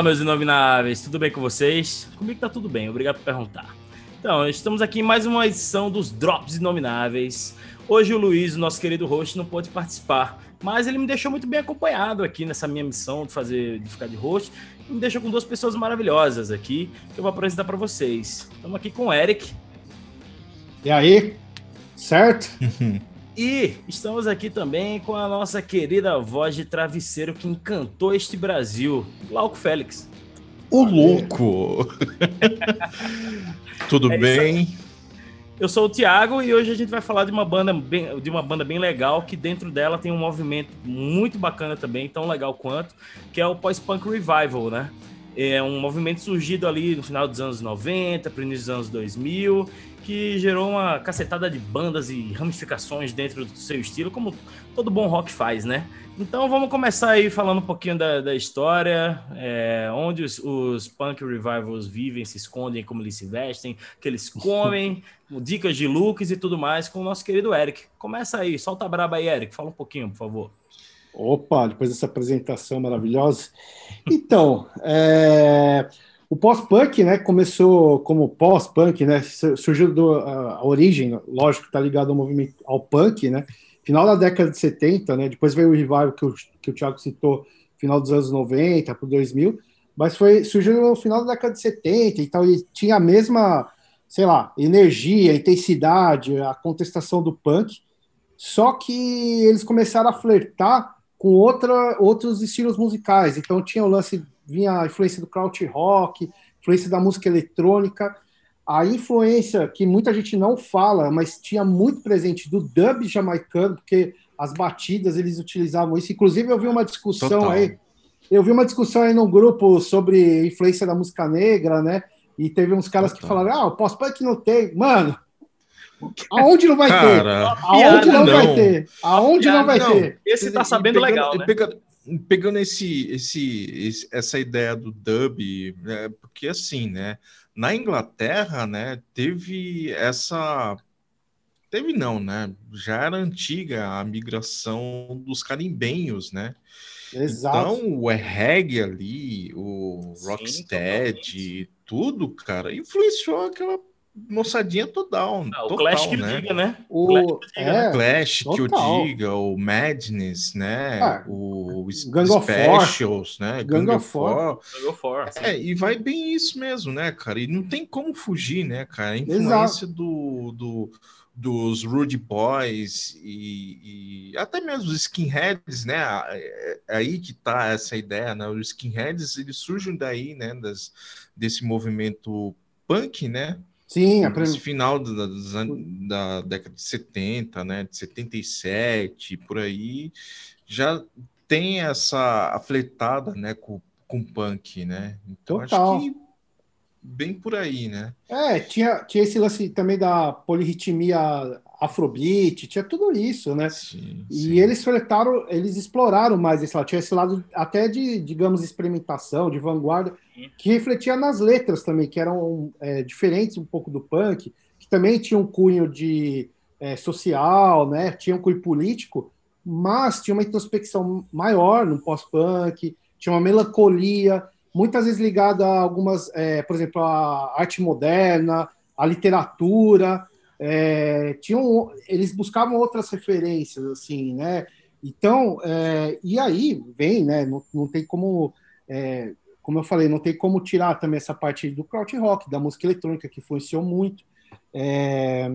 Fala, meus inomináveis, tudo bem com vocês? Comigo tá tudo bem, obrigado por perguntar. Então, estamos aqui em mais uma edição dos Drops Inomináveis. Hoje o Luiz, o nosso querido host, não pôde participar, mas ele me deixou muito bem acompanhado aqui nessa minha missão de fazer, de ficar de host. E me deixou com duas pessoas maravilhosas aqui que eu vou apresentar para vocês. Estamos aqui com o Eric. E aí? Certo? E estamos aqui também com a nossa querida voz de travesseiro que encantou este Brasil, Glauco Félix. O louco! Tudo é bem? Eu sou o Thiago e hoje a gente vai falar de uma banda bem, de uma banda bem legal que dentro dela tem um movimento muito bacana também, tão legal quanto, que é o pós-punk revival, né? É um movimento surgido ali no final dos anos 90, para início dos anos 2000 que gerou uma cacetada de bandas e ramificações dentro do seu estilo, como todo bom rock faz, né? Então vamos começar aí falando um pouquinho da, da história, é, onde os, os, punk revivals vivem, se escondem, como eles se vestem, que eles comem, dicas de looks e tudo mais, com o nosso querido Eric. Começa aí, solta a braba aí, Eric, fala um pouquinho, por favor. Opa, depois dessa apresentação maravilhosa. Então, é... O pós-punk, né, começou como pós-punk, né, surgiu do, a, a, origem, lógico, está ligado ao movimento ao punk, né, final da década de 70, né, depois veio o revival que o, que o Thiago citou, final dos anos 90 para 2000, mas foi surgiu no final da década de 70 e tal, e tinha a mesma, sei lá, energia, intensidade, a contestação do punk, só que eles começaram a flertar com outra, outros estilos musicais, então tinha o lance vinha a influência do kraut rock, influência da música eletrônica, a influência que muita gente não fala, mas tinha muito presente do dub jamaicano, porque as batidas eles utilizavam isso. Inclusive, eu vi uma discussão Total. aí, eu vi uma discussão aí no grupo sobre influência da música negra, né? E teve uns caras Total. que falaram: ah, o pós-punk não tem. Mano, Aonde não vai Cara, ter? Aonde não, não, vai ter? Aonde não vai não. ter? Esse tá sabendo pegando, legal, né? Pegando, pegando esse, esse, esse, essa ideia do dub, né, porque assim, né, na Inglaterra, né, teve essa teve não, né, já era antiga a migração dos carimbenhos, né? Exato. Então, o reggae ali, o rocksteady, tudo, cara, influenciou aquela moçadinha total. Ah, o total, Clash que né? diga, né? O, Clash, que, diga, é, Clash que o diga, o Madness, né? Ah, o Gang Specials, né? Gang, Gang of Four. Four. É, e vai bem isso mesmo, né, cara? E não tem como fugir, né, cara? A influência do, do, dos Rude Boys e, e, até mesmo os skinheads, né? É, é aí que tá essa ideia, né? Os skinheads, eles surgem daí, né? Das, desse movimento punk, né? Sim, a Esse final da, da, década de 70, né, de 77, por aí, já tem essa afletada, né, com, com punk, né? Então Total. acho que bem por aí, né? É, tinha, tinha esse lance também da polirritmia afrobeat, tinha tudo isso, né? Sim, e sim. eles fletaram, eles exploraram mais esse lado, tinha esse lado até de, digamos, experimentação, de vanguarda, que refletia nas letras também, que eram é, diferentes um pouco do punk, que também tinha um cunho de é, social, né? Tinha um cunho político, mas tinha uma introspecção maior no pós-punk, tinha uma melancolia, muitas vezes ligada a algumas, é, por exemplo, a arte moderna, a literatura, é, tinham, eles buscavam outras referências, assim, né? Então, é, e aí vem, né? Não, não tem como, é, como eu falei, não tem como tirar também essa parte do crowd rock, da música eletrônica, que influenciou muito. É,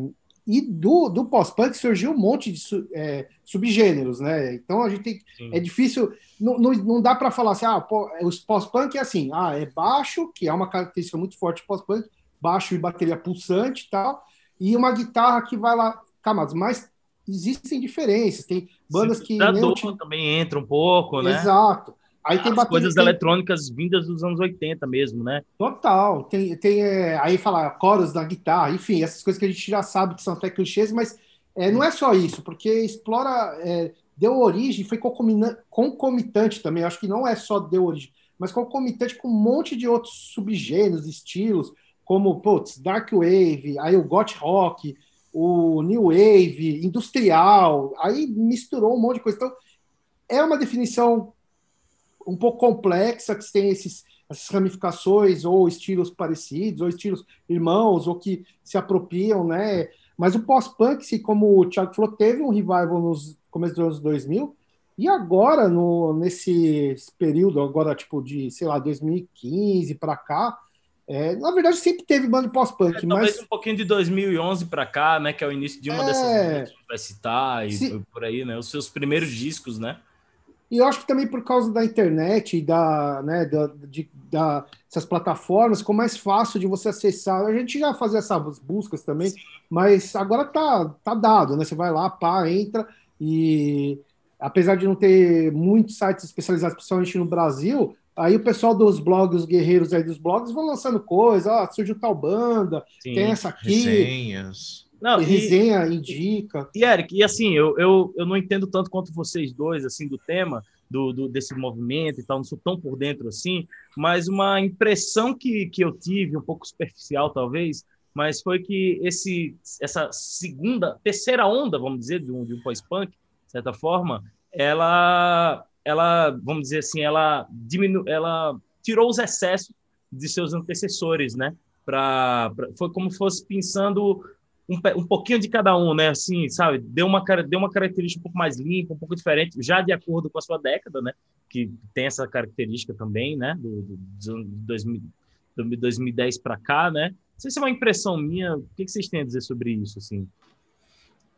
e do, do pós-punk surgiu um monte de su, é, subgêneros, né? Então a gente tem. Sim. É difícil. Não, não, não dá para falar assim, ah, os pós-punk é assim, ah, é baixo, que é uma característica muito forte do pós-punk, baixo e bateria pulsante e tal e uma guitarra que vai lá, camadas, mas existem diferenças, tem bandas que... Da nem também entra um pouco, né? Exato. Aí tem bateria, coisas tem... eletrônicas vindas dos anos 80 mesmo, né? Total. Tem, tem é, aí falar coros da guitarra, enfim, essas coisas que a gente já sabe que são até clichês, mas é, não é só isso, porque explora, é, deu origem, foi concomitante também, acho que não é só deu origem, mas concomitante com um monte de outros subgêneros, estilos, como putz, Dark Wave, aí o Got Rock, o New Wave, industrial, aí misturou um monte de coisa. Então, é uma definição um pouco complexa, que tem esses, essas ramificações ou estilos parecidos, ou estilos irmãos, ou que se apropriam, né? Mas o pós-punk, como o Thiago falou, teve um revival nos começo dos anos 2000, e agora, no, nesse período, agora, tipo, de, sei lá, 2015 para cá, é, na verdade, sempre teve banda pós-punk, é, mas... um pouquinho de 2011 para cá, né, que é o início de uma é... dessas bandas que vai citar, e Se... por aí, né, os seus primeiros discos, né? E eu acho que também por causa da internet e da, né, da, de, da, essas plataformas, ficou mais fácil de você acessar. A gente já fazia essas buscas também, Sim. mas agora tá, tá dado, né? Você vai lá, pá, entra e apesar de não ter muitos sites especializados, principalmente no Brasil, aí o pessoal dos blogs, os guerreiros aí dos blogs, vão lançando coisa, ó, surgiu tal banda, Sim, tem essa aqui. Resenhas. Não, e, resenha, indica. E, Eric, e assim, eu, eu, eu não entendo tanto quanto vocês dois, assim, do tema, do, do, desse movimento e tal, não sou tão por dentro assim, mas uma impressão que, que eu tive, um pouco superficial talvez, mas foi que esse, essa segunda, terceira onda, vamos dizer, de um, de um pós-punk, de certa forma, ela, ela, vamos dizer assim, ela diminu, ela tirou os excessos de seus antecessores, né? Pra, pra, foi como se fosse pensando um, um pouquinho de cada um, né? Assim, sabe? Deu uma, deu uma característica um pouco mais limpa, um pouco diferente, já de acordo com a sua década, né? Que tem essa característica também, né? Do, do, do 2000, 2010 para cá, né? Não sei se é uma impressão minha. O que, que vocês têm a dizer sobre isso, assim?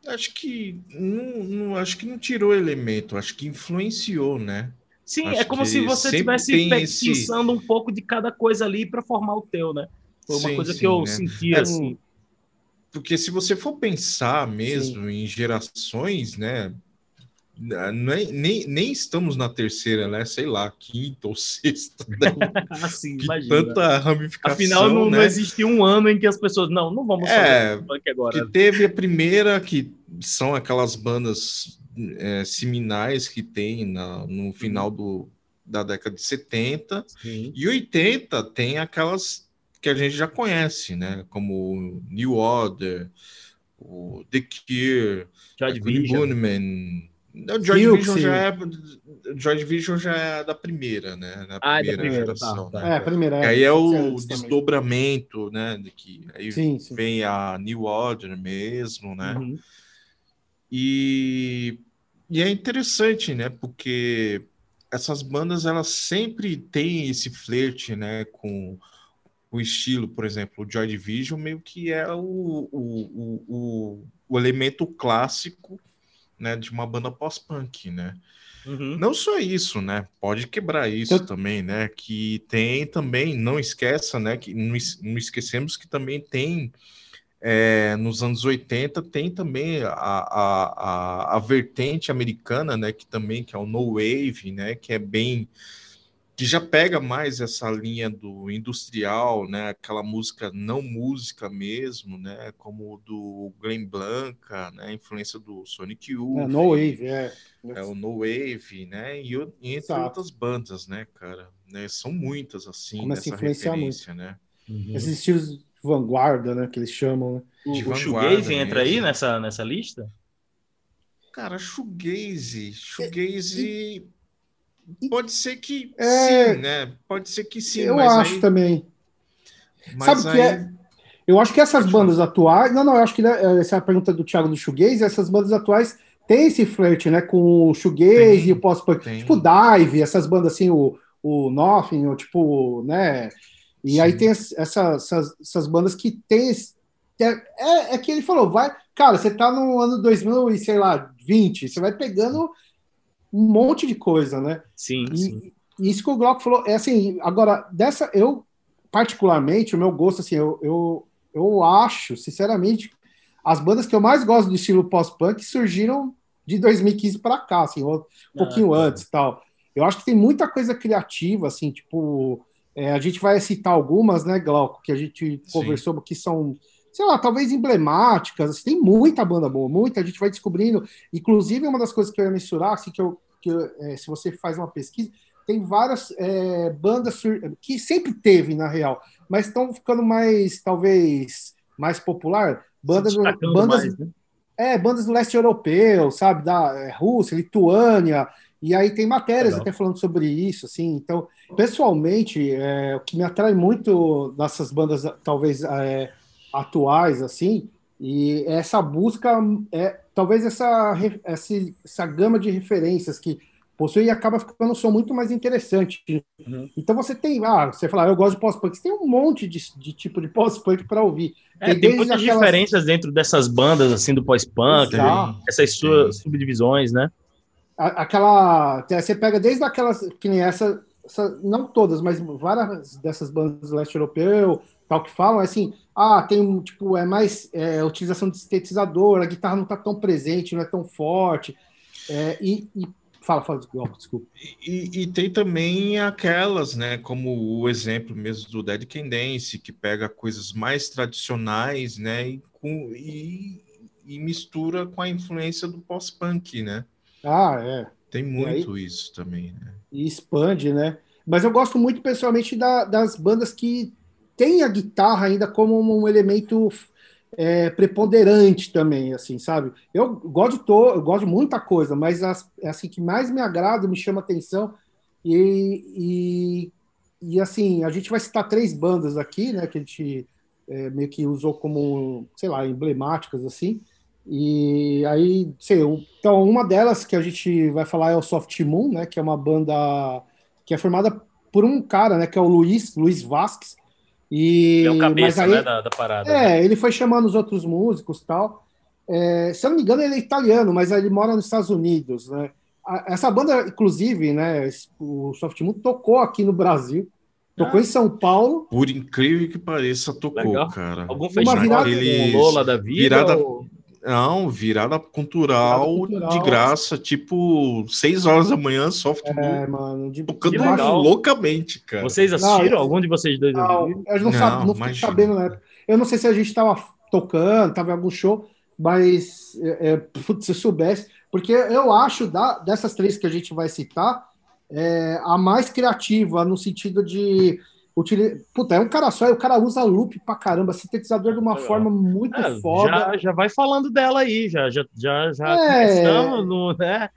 Acho que não, não, acho que não tirou elemento, acho que influenciou, né? Sim, acho é como se você estivesse esse... pensando um pouco de cada coisa ali para formar o teu, né? Foi uma sim, coisa sim, que eu né? senti é, assim. Porque se você for pensar mesmo sim. em gerações, né? Nem, nem, nem estamos na terceira, né? Sei lá, quinta ou sexta. Né? assim, tanta ramificação. Afinal, não, né? não existiu um ano em que as pessoas. Não, não vamos é, fazer agora. Que teve a primeira, que são aquelas bandas é, seminais que tem na, no final do, da década de 70. Sim. E 80 tem aquelas que a gente já conhece, né? Como New Order, o The Cure, Joy. O Joy Division já é Joy Division já é da primeira, né? Na ah, primeira, é da primeira geração. Tá, tá. Né? É, a primeira. É, aí é o desdobramento, né? De que aí sim, sim. vem a New Order mesmo, né? Uhum. E, e é interessante, né? Porque essas bandas elas sempre têm esse flerte, né? Com o estilo, por exemplo, o Joy Division meio que é o, o, o, o elemento clássico né, de uma banda pós-punk, né? Uhum. Não só isso, né? Pode quebrar isso Eu... também, né? Que tem também, não esqueça, né? Que não, não esquecemos que também tem é, nos anos 80 tem também a, a, a, a, vertente americana, né? Que também que é o no wave, né? Que é bem que já pega mais essa linha do industrial, né? Aquela música não música mesmo, né? Como o do Glenn Blanca, né? influência do Sonic Youth. É, no Wave, é. É o No Wave, né? E, e entre Exato. outras bandas, né, cara? Né? São muitas, assim, Começa nessa referência, muito. né? Uhum. Esses estilos vanguarda, né? Que eles chamam, né? O, o shoegaze entra aí nessa, nessa lista? Cara, shoegaze, shoegaze... É, Pode ser que é... sim, né? Pode ser que sim. Eu acho aí... também. Mas Sabe aí... que é? Eu acho que essas Pode bandas falar. atuais. Não, não, eu acho que né, essa é a pergunta do Thiago do Shoegaze. Essas bandas atuais têm esse flerte, né? Com o Shoegaze e o pós-punk. Tipo Dive, essas bandas assim, o, o Nothing, o tipo, né? E Sim. aí tem essa, essas, essas bandas que tem. É, é, é, que ele falou, vai. Cara, você tá no ano 2000 e sei lá, 20, você vai pegando um monte de coisa, né? Sim, e, sim. E isso que o Glock falou, é assim, agora, dessa, eu, particularmente, o meu gosto, assim, eu, eu, eu acho, sinceramente, as bandas que eu mais gosto do estilo pós-punk surgiram de 2015 para cá, assim, um pouquinho ah, antes tal. Eu acho que tem muita coisa criativa, assim, tipo, é, a gente vai citar algumas, né, Glauco, que a gente Sim. conversou, que são, sei lá, talvez emblemáticas, assim, tem muita banda boa, muita, a gente vai descobrindo, inclusive uma das coisas que eu ia mensurar, assim, que eu, que é, se você faz uma pesquisa, tem várias é, bandas que sempre teve, na real, mas estão ficando mais, talvez, mais popular, bandas, bandas, mais, né? é, bandas do leste europeu, sabe, da é, Rússia, Lituânia, E aí tem matérias Legal. até falando sobre isso, assim. Então, pessoalmente, é, o que me atrai muito nessas bandas, talvez é, atuais, assim, e essa busca é talvez essa, essa, essa gama de referências que possui e acaba ficando um som muito mais interessante. Uhum. Então você tem, ah, você fala, ah, eu gosto de pós-punk, você tem um monte de, de tipo de pós-punk para ouvir. É, tem, tem muitas aquelas... diferenças dentro dessas bandas assim do pós-punk, essas suas subdivisões, né? Aquela, você pega desde aquelas que nem essa, essa, não todas, mas várias dessas bandas do leste europeu, tal que falam, é assim, ah, tem tipo, é mais é, utilização de sintetizador, a guitarra não está tão presente, não é tão forte. É, e, e Fala, fala, desculpa. E, e, tem também aquelas, né, como o exemplo mesmo do Dead Can Dance, que pega coisas mais tradicionais, né, e, com, e, mistura com a influência do pós-punk, né? Ah, é. Tem muito aí, isso também, né? E expande, né? Mas eu gosto muito, pessoalmente, da, das bandas que tem a guitarra ainda como um elemento é, preponderante também, assim, sabe? Eu gosto de to, eu gosto de muita coisa, mas as, é assim que mais me agrada, me chama atenção e, e, e, assim a gente vai citar três bandas aqui, né? Que a gente é, meio que usou como, sei lá, emblemáticas assim. E aí, sei, então uma delas que a gente vai falar é o Soft Moon, né? Que é uma banda que é formada por um cara, né? Que é o Luiz, Luiz Vasques e, é o cabeça aí, né, da, da, parada. É, né? ele foi chamando os outros músicos tal. É, se eu não me engano, ele é italiano, mas ele mora nos Estados Unidos, né? Essa banda, inclusive, né, o Soft Moon tocou aqui no Brasil, tocou ah. em São Paulo. Por incrível que pareça, tocou, Legal. cara. Algum festival Uma virada, aquele... Lola da vida? Virada, ou... Não, virada cultural, virada cultural, de graça, tipo, seis horas da manhã, soft é, mano, de, tocando loucamente, cara. Vocês assistiram? Não, Algum de vocês dois? Não, eu não, sabe, não fiquei sabendo na época. Eu não sei se a gente estava tocando, estava em algum show, mas é, é, putz, se eu soubesse, porque eu acho da, dessas três que a gente vai citar, é, a mais criativa, no sentido de Utiliza... Puta, é um cara só e o cara usa loop pra caramba, sintetizador de uma é. forma muito é, foda. Já, já vai falando dela aí, já, já, já, já é... no, né?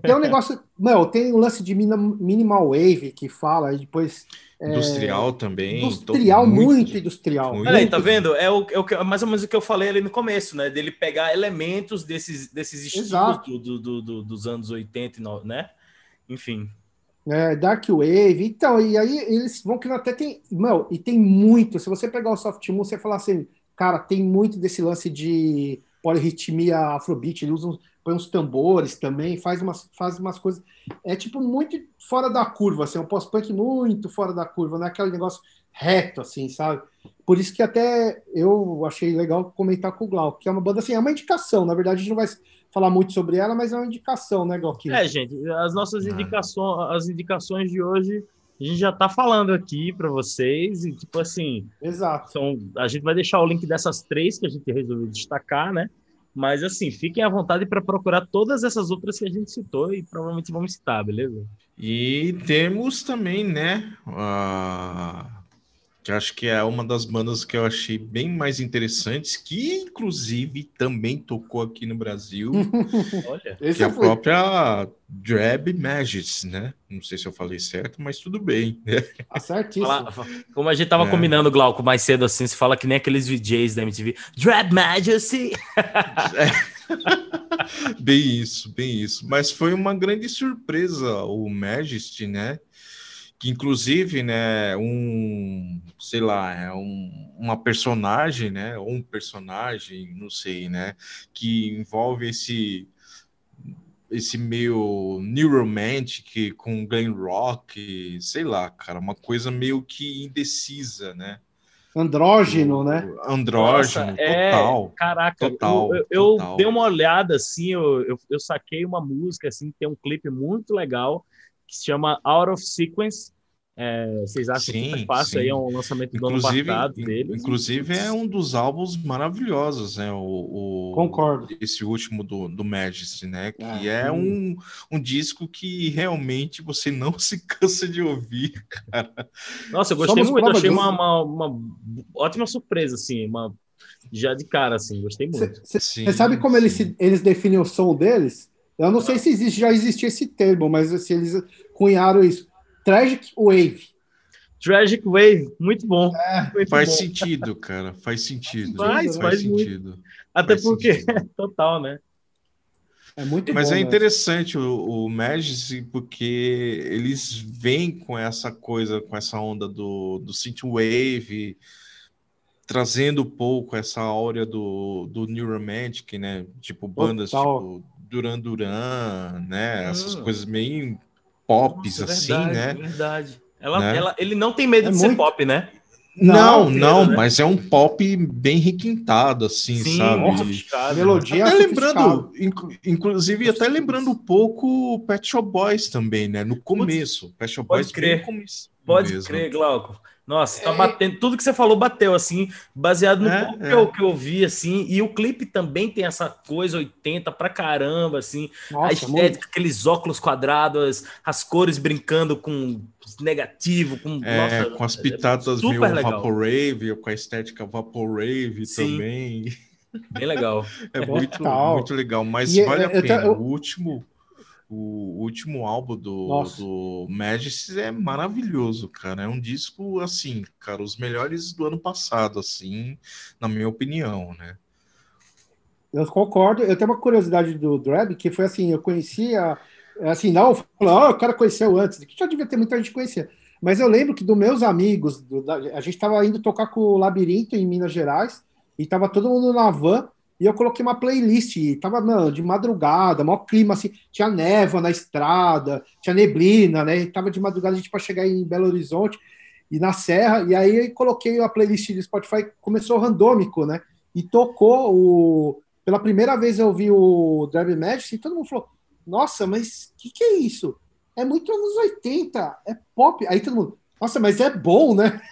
Tem um negócio, não, tem um lance de minimal wave que fala, e depois. É... Industrial também. Industrial, muito, muito industrial. Olha aí, tá vendo? É, o, é o, mais ou menos o que eu falei ali no começo, né? Dele pegar elementos desses, desses estilos do, do, do, dos anos 80, né? Enfim é, Dark Wave, então, e aí eles vão criando até tem, não, e tem muito, se você pegar o Soft Moon, você falar assim, cara, tem muito desse lance de polirritmia afrobeat, ele usa uns, põe uns tambores também, faz umas, faz umas coisas, é tipo muito fora da curva, assim, é um pós-punk muito fora da curva, não é aquele negócio reto, assim, sabe? Por isso que até eu achei legal comentar com o Glauco, que é uma banda, assim, é uma indicação, na verdade a gente não vai falar muito sobre ela, mas é uma indicação, né, Galquinho? É, gente, as nossas indicações, as indicações de hoje, a gente já está falando aqui para vocês, e tipo assim, Exato. São, a gente vai deixar o link dessas três que a gente resolveu destacar, né? Mas assim, fiquem à vontade para procurar todas essas outras que a gente citou e provavelmente vamos citar, beleza? E temos também, né, uh que acho que é uma das bandas que eu achei bem mais interessantes, que inclusive também tocou aqui no Brasil, Olha, que é a foi... própria Drab Magis, né? Não sei se eu falei certo, mas tudo bem. Né? Ah, certíssimo. como a gente tava é. combinando, Glauco, mais cedo assim, se fala que nem aqueles VJs da MTV. Drab Majesty! É. bem isso, bem isso. Mas foi uma grande surpresa o Majesty, né? Que inclusive, né, um, sei lá, é um, uma personagem, né, ou um personagem, não sei, né, que envolve esse esse meio new romantic com glam rock, sei lá, cara, uma coisa meio que indecisa, né? Andrógeno, né? Andrógeno, Nossa, é, total. É, caraca, total, eu, eu, total. dei uma olhada assim, eu, eu, eu saquei uma música assim, tem um clipe muito legal que se chama Out of Sequence. É, vocês acham sim, que fácil sim. aí é um lançamento do inclusive, ano passado deles? Inclusive é um dos álbuns maravilhosos, né? O, o Concordo. Esse último do, do Majesty, né? Que é, é um, um disco que realmente você não se cansa de ouvir, cara. Nossa, eu gostei Somos muito, achei uma, uma, uma, ótima surpresa, assim, uma, já de cara, assim, gostei muito. Você sabe como eles, eles definem o som deles? Eu não sei se existe, já existia esse termo, mas se eles cunharam isso. Tragic Wave. Tragic Wave, muito bom. É, muito faz bom. sentido, cara. Faz sentido. Faz, faz, faz sentido. Até Faz porque, sentido. total, né? É muito Mas bom. é né? interessante o, o Magic porque eles vêm com essa coisa, com essa onda do, do synthwave, trazendo um pouco essa áurea do, do New Romantic, né? Tipo bandas Total. tipo Duran Duran, né? Essas Hum. coisas meio pops Nossa, assim, verdade, né? Verdade. Ela, Né? ela, ele não tem medo É de ser muito- pop, né? Não, Não, não, né? mas é um pop bem requintado, assim, sabe? muito sofisticado. Melodia Até lembrando, inclu- inclusive, até lembrando um pouco o Pet Shop Boys também, né? No começo. Pet Shop pode Boys crer. bem no começo Pode mesmo. crer, Glauco. Nossa, tá É. batendo. Tudo que você falou bateu, assim, baseado no É, pouco é. que, eu, que eu vi, assim. E o clipe também tem essa coisa 80 pra caramba, assim. a Nossa, estética, muito. aqueles óculos quadrados, as, cores brincando com negativo, com. É, nossa, com as pitadas super meio. Vaporwave, com a estética Vaporwave Sim. também. Bem legal. É muito, muito legal, mas E, vale a é, pena. eu- O último, o último álbum do, Nossa. do Magis é maravilhoso, cara. É um disco, assim, cara, os melhores do ano passado, assim, na minha opinião, né? Eu concordo. Eu tenho uma curiosidade do Drab, que foi assim, eu conhecia, assim, não, ah, o cara conheceu antes, que já devia ter muita gente conhecia. Mas eu lembro que dos meus amigos, do- da- a gente estava indo tocar com o Labirinto em Minas Gerais, e tava todo mundo na van, e eu coloquei uma playlist, tava mano, de madrugada, maior clima, assim, tinha névoa na estrada, tinha neblina, né? Tava de madrugada a gente para chegar em Belo Horizonte e na Serra, e aí coloquei a playlist do Spotify, começou randômico, né? E tocou o. Pela primeira vez eu vi o Drive Magic e todo mundo falou: Nossa, mas o que, que é isso? É muito anos 80, é pop. Aí todo mundo, nossa, mas é bom, né?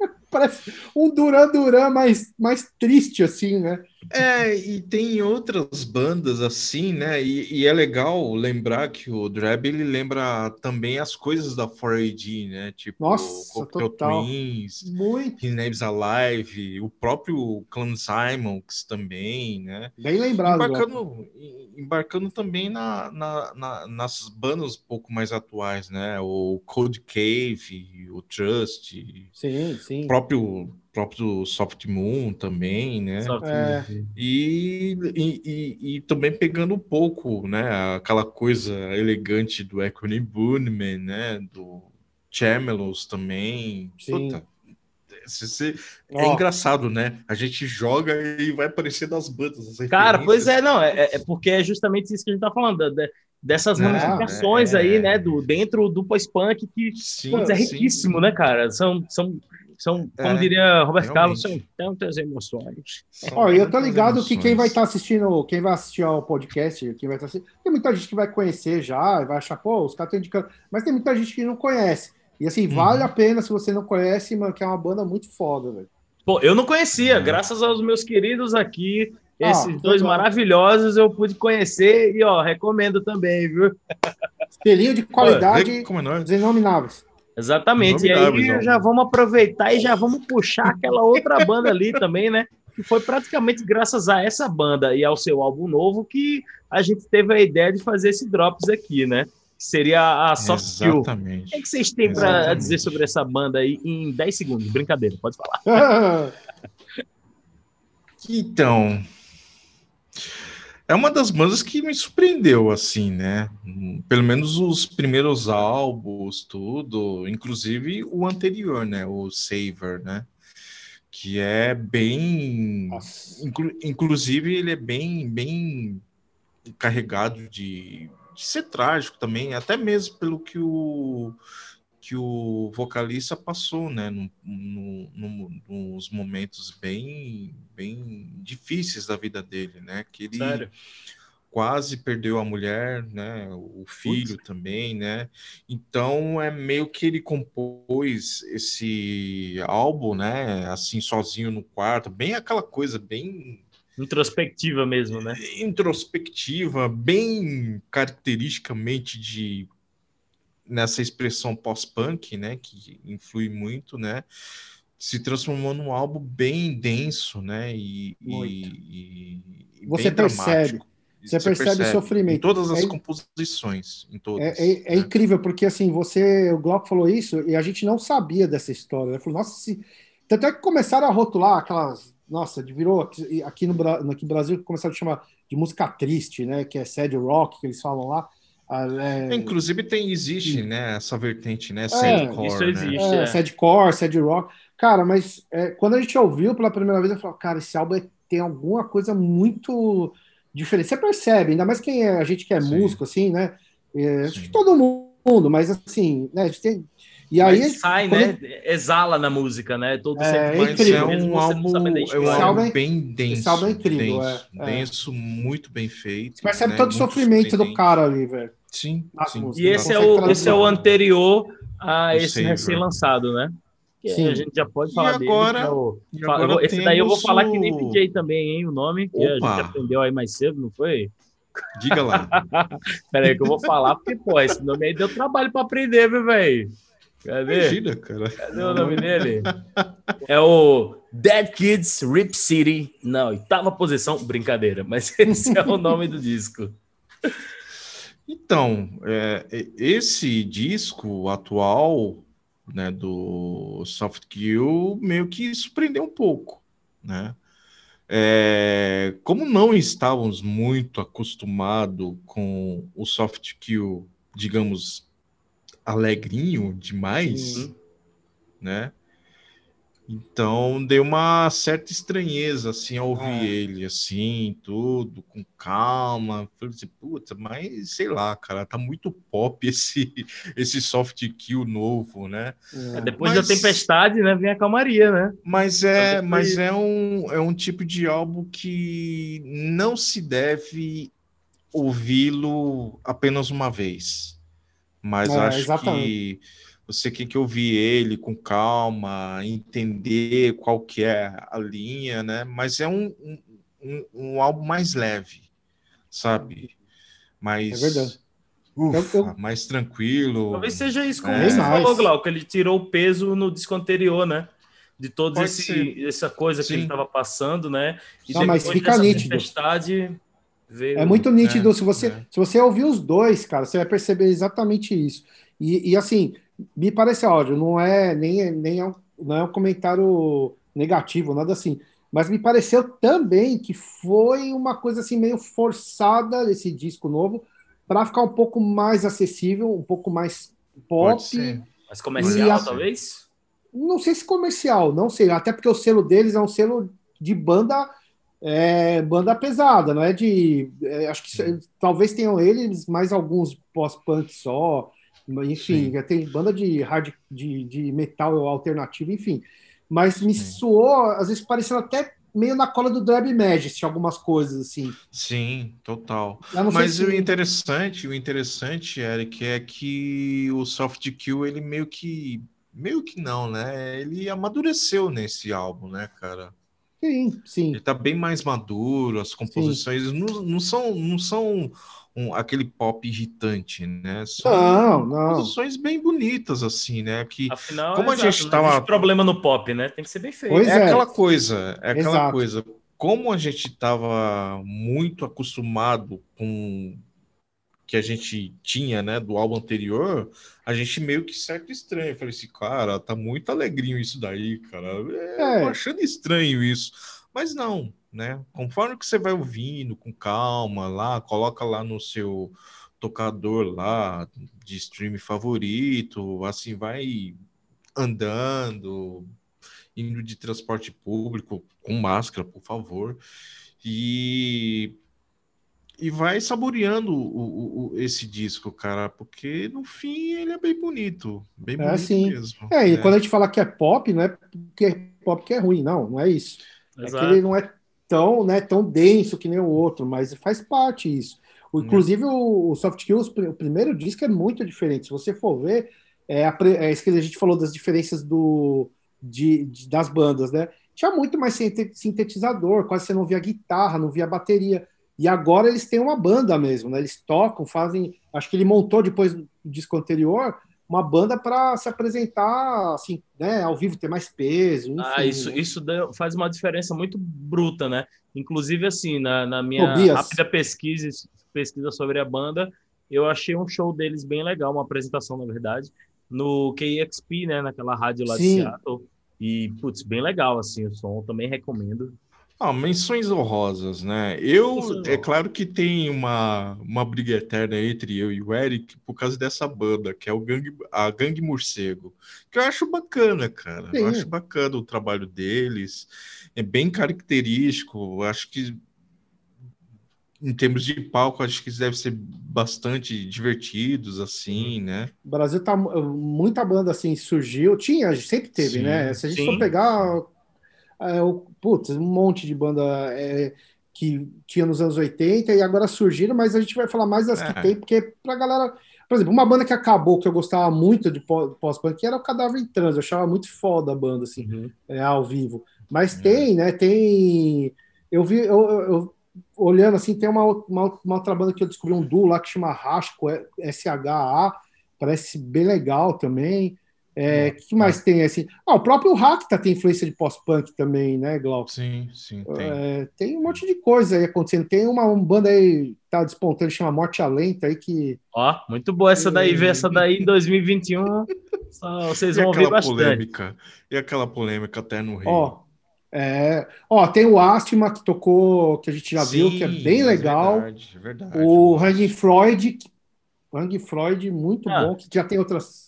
Parece um Duran Duran mais, mais triste, assim, né? É, e tem outras bandas assim, né? E, e é legal lembrar que o Drab ele lembra também as coisas da 4AD, né? Tipo, Nossa, Cocktail total. Twins, Muito Name's Alive, o próprio Clan Simons também, né? bem lembrado. Embarcando, em- embarcando também na, na- na- nas bandas um pouco mais atuais, né? O Cold Cave, o Trust, Sim, sim. o próprio, próprio Soft Moon também, né? Que- É. E, e, e- e também pegando um pouco, né, aquela coisa elegante do Equine Bunnyman, né, do Chamelos também. Sim. Puta, se- se- é engraçado, né? A gente joga e vai aparecer das bandas. as Cara, pois é, não, é, é porque é justamente isso que a gente tá falando, de- dessas Não, ramificações é. aí, né, do, dentro do pós-punk, que Sim, putz, é sim. riquíssimo, né, cara? São, são, são como É, diria Roberto Carlos, são tantas emoções. Ó, e eu tô ligado que quem vai emoções. estar assistindo, quem vai assistir ao podcast, quem vai estar assistindo, tem muita gente que vai conhecer já, vai achar, pô, os caras estão indicando, mas tem muita gente que não conhece. E assim, Uhum. vale a pena se você não conhece, mano, que é uma banda muito foda, velho. Pô, eu não conhecia, É. graças aos meus queridos aqui, Ah, esses dois legal. maravilhosos eu pude conhecer e, ó, recomendo também, viu? Selinho de qualidade como é nóis. denomináveis. Exatamente. E aí já vamos aproveitar e já vamos puxar aquela outra banda ali também, né? Que foi praticamente graças a essa banda e ao seu álbum novo que a gente teve a ideia de fazer esse Drops aqui, né? Que seria a Soft Skill. O Exatamente. que, é que vocês têm para dizer sobre essa banda aí em 10 segundos? Brincadeira, pode falar. Então, é uma das bandas que me surpreendeu, assim, né? Pelo menos os primeiros álbuns, tudo, inclusive o anterior, né? O Saver, né? Que é bem. Inclu- inclusive, ele é bem, bem carregado de, de ser trágico também, até mesmo pelo que o que o vocalista passou, né, no, no- no- nos momentos bem, bem difíceis da vida dele, né, que ele Sério. quase perdeu a mulher, né, o filho também, né, então é meio que ele compôs esse álbum, né, assim sozinho no quarto, bem aquela coisa bem Introspectiva mesmo, né? introspectiva, bem caracteristicamente de nessa expressão pós-punk, né, que influi muito, né, se transformou num álbum bem denso, né, e, e- e Você bem percebe. Você, você percebe, percebe, sofrimento. Em todas as é, composições, em todas. É, é, é né? incrível, porque assim, você, o Glauco falou isso e a gente não sabia dessa história. Ele falou, nossa, se... tanto é que começaram a rotular aquelas, nossa, virou aqui, aqui no, aqui no Brasil, começaram a chamar de música triste, né, que é sad rock, que eles falam lá. Ah, é... Inclusive tem, existe, né, essa vertente, né, sadcore, isso né? existe, né? é, sadcore, sad rock. Cara, mas é, quando a gente ouviu pela primeira vez, eu falei, cara, esse álbum é, tem alguma coisa muito diferente. Você percebe, ainda mais quem é a gente que é Sim. músico, assim, né? É, acho que todo mundo, mas assim, né? A gente tem. E aí mas sai, né? Exala na música, né? Todo é, é incrível. é um álbum, é um álbum é bem denso. Esse álbum é incrível, denso, é, é. denso, muito bem feito. Você percebe né? todo o sofrimento do cara ali, velho. Sim, sim. E esse é, o, esse é o anterior a esse recém-lançado, né? Sim. a gente já pode falar e agora, dele. Então, e agora esse daí eu vou falar que nem DJ também, hein? O nome, que Opa. a gente aprendeu aí mais cedo, não foi? Diga lá. Pera aí que eu vou falar, porque, pô, esse nome aí deu trabalho para aprender, viu, velho? Cadê? Imagina, cara. Cadê o nome dele? É o Dead Kids Rip City. Não, oitava posição. Brincadeira, mas esse é o nome do disco. Então, é, esse disco atual né, do SoftQ meio que surpreendeu um pouco, né? É, como não estávamos muito acostumados com o SoftQ, digamos, alegrinho demais, uhum. né? Então deu uma certa estranheza assim ao ouvir é. ele assim, tudo com calma. Falei assim, puta, mas sei lá, cara, tá muito pop esse esse soft kill novo, né? É, depois mas, da tempestade, né, vem a calmaria, né? Mas é, mas é um é um tipo de álbum que não se deve ouvi-lo apenas uma vez. Mas é, acho exatamente. que você tem que ouvir ele com calma, entender qual que é a linha, né? Mas é um, um, um álbum mais leve, sabe? Mais, é verdade. Ufa, eu, eu... mais tranquilo. Talvez seja isso, como é. você falou, Glauco, ele tirou o peso no disco anterior, né? De toda essa coisa Sim. que ele estava passando, né? E Não, mas fica nítido. Veio, é muito nítido. É, se, você, é. se você ouvir os dois, cara, você vai perceber exatamente isso. E, e assim, me parece áudio, não é nem, nem é um, não é um comentário negativo, nada assim. Mas me pareceu também que foi uma coisa assim meio forçada esse disco novo para ficar um pouco mais acessível, um pouco mais pop. Mais comercial, talvez? Não sei se comercial, não sei. Até porque o selo deles é um selo de banda é, banda pesada, não é de. É, acho que talvez tenham eles mais alguns pós-punk só. Enfim, já tem banda de hard de, de metal alternativo, enfim. Mas me Sim. soou, às vezes parecendo até meio na cola do Drab Majesty, algumas coisas assim. Sim, total. Mas se... o interessante, o interessante, Eric, é que o Soft Kill, ele meio que meio que não, né? Ele amadureceu nesse álbum, né, cara? Sim, sim. Ele tá bem mais maduro, as composições não, não são não são um, aquele pop irritante, né? São não, não. Produções bem bonitas, assim, né? Que, Afinal, como é a gente tava... Problema no pop, né? Tem que ser bem feito. Pois é, é aquela coisa, é aquela exato. coisa. Como a gente estava muito acostumado com que a gente tinha, né, do álbum anterior, a gente meio que certo estranho. Eu falei assim, cara, tá muito alegrinho isso daí, cara. É, é. Tô achando estranho isso. Mas não, né? Conforme que você vai ouvindo com calma lá, coloca lá no seu tocador lá de stream favorito, assim vai andando, indo de transporte público com máscara, por favor, e e vai saboreando o, o, o, esse disco, cara, porque no fim ele é bem bonito, bem é, bonito sim. mesmo. É, e é. quando a gente fala que é pop, não é porque é pop que é ruim, não, não é isso. Exato. É que ele não é tão, né, tão denso que nem o outro, mas faz parte isso. O, inclusive, o, o Soft Kills, o primeiro disco é muito diferente. Se você for ver, é, a, é isso que a gente falou das diferenças do, de, de, das bandas, né? Tinha muito mais sintetizador, quase você não via guitarra, não via bateria. E agora eles têm uma banda mesmo, né? Eles tocam, fazem. Acho que ele montou depois do disco anterior uma banda para se apresentar assim, né, ao vivo, ter mais peso. Enfim, ah, isso, né? isso faz uma diferença muito bruta, né? Inclusive, assim, na, na minha Tobias. rápida pesquisa, pesquisa sobre a banda, eu achei um show deles bem legal, uma apresentação, na verdade, no KXP, né, naquela rádio lá Sim. de Seattle. E, putz, bem legal, assim, o som, também recomendo. Ah, menções honrosas, né? Eu, é claro que tem uma, uma briga eterna entre eu e o Eric por causa dessa banda, que é o Gangue, a Gangue Morcego, que eu acho bacana, cara. Sim. Eu acho bacana o trabalho deles, é bem característico, acho que em termos de palco, acho que deve ser bastante divertidos, assim, né? O Brasil tá muita banda assim surgiu, tinha, sempre teve, sim, né? Se a gente sim. for pegar é, o, putz, um monte de banda é, que tinha nos anos 80 e agora surgiram, mas a gente vai falar mais das é. que tem, porque pra galera. Por exemplo, uma banda que acabou, que eu gostava muito de pós-punk, era o Cadáver em Trans. Eu achava muito foda a banda, assim, uhum. é, ao vivo. Mas é. tem, né? Tem. Eu vi, eu, eu, olhando assim, tem uma, uma, uma, outra banda que eu descobri um duo lá que chama Rasco, SHA, parece bem legal também. É, o que mais tem assim? Ah, o próprio Rakta tem influência de pós-punk também, né, Glauco? Sim, sim, tem. É, tem um monte de coisa aí acontecendo. Tem uma, uma banda aí tá despontando, chama Morte Alenta aí que. Ó, muito boa essa daí, ver essa daí em 2021. só, vocês vão ouvir bastante. Polêmica, e aquela polêmica até no Rio. Ó, é, ó, tem o Astima que tocou, que a gente já Sim, viu, que é bem legal. Verdade, verdade. O Hang Freud, Hang Freud, muito ah. bom, que já tem outras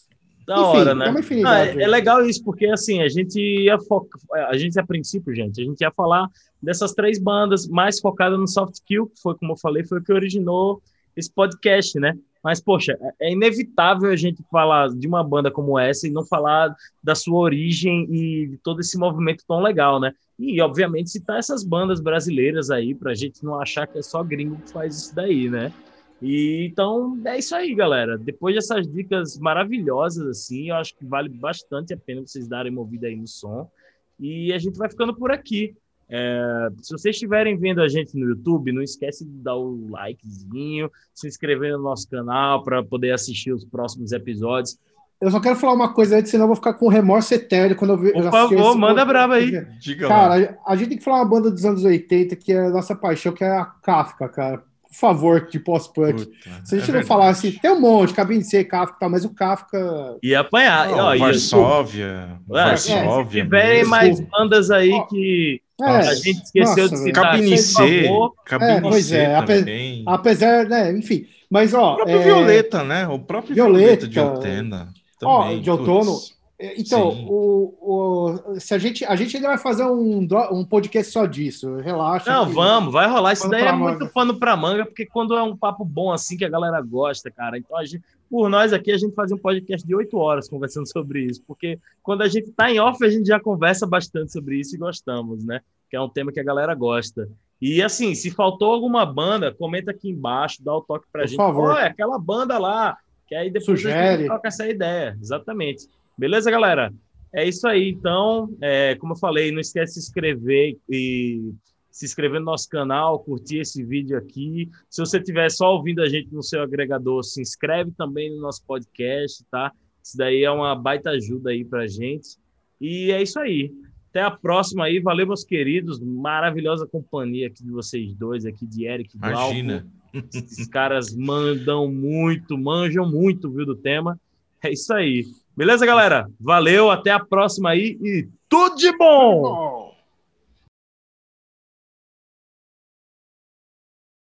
da Enfim, hora, né? É, ah, é, é, legal isso, porque assim, a gente ia focar, a gente a princípio, gente, a gente ia falar dessas três bandas mais focadas no soft kill, que foi, como eu falei, foi o que originou esse podcast, né? Mas, poxa, é, é inevitável a gente falar de uma banda como essa e não falar da sua origem e de todo esse movimento tão legal, né? E, obviamente, citar essas bandas brasileiras aí, pra gente não achar que é só gringo que faz isso daí, né? E então é isso aí, galera. Depois dessas dicas maravilhosas, assim, eu acho que vale bastante a pena vocês darem uma ouvida aí no som. E a gente vai ficando por aqui. É, se vocês estiverem vendo a gente no YouTube, não esquece de dar o likezinho, se inscrever no nosso canal para poder assistir os próximos episódios. Eu só quero falar uma coisa antes, senão eu vou ficar com remorso eterno quando eu ver. Por favor, esse... manda brava aí. Diga cara, a gente tem que falar uma banda dos anos 80 que é a nossa paixão, que é a Kafka, cara favor de pós-punk. Se a gente é não falasse, tem um monte, cabine C, Kafka, tal, mas o Kafka. Ia apanhar. Oh, ó, Varsóvia. É, Varsóvia. Se tiverem mais bandas aí que. É, a gente esqueceu nossa, de citar. Cabine C. Cabine é, pois C é, também. apesar, né, enfim. Mas, ó. O próprio é... Violeta, né? O próprio Violeta, Violeta de Altena. Também, ó, de outono. Putz. É, então, o, o, se a gente a gente ainda vai fazer um, um podcast só disso, relaxa. Não, vamos, vai rolar. Isso daí é manga. muito pano para manga, porque quando é um papo bom assim que a galera gosta, cara. Então, a gente, por nós aqui, a gente faz um podcast de oito horas conversando sobre isso, porque quando a gente tá em off, a gente já conversa bastante sobre isso e gostamos, né? Que é um tema que a galera gosta. E assim, se faltou alguma banda, comenta aqui embaixo, dá o toque pra por gente. Por favor. é aquela banda lá, que aí depois Sugere. a gente troca essa ideia. Exatamente. Beleza, galera? É isso aí. Então, é, como eu falei, não esquece de se inscrever e se inscrever no nosso canal, curtir esse vídeo aqui. Se você estiver só ouvindo a gente no seu agregador, se inscreve também no nosso podcast, tá? Isso daí é uma baita ajuda aí pra gente. E é isso aí. Até a próxima aí. Valeu, meus queridos. Maravilhosa companhia aqui de vocês dois, aqui de Eric e Imagina. Esses caras mandam muito, manjam muito, viu, do tema. É isso aí. Beleza, galera? Valeu, até a próxima aí e tudo de bom!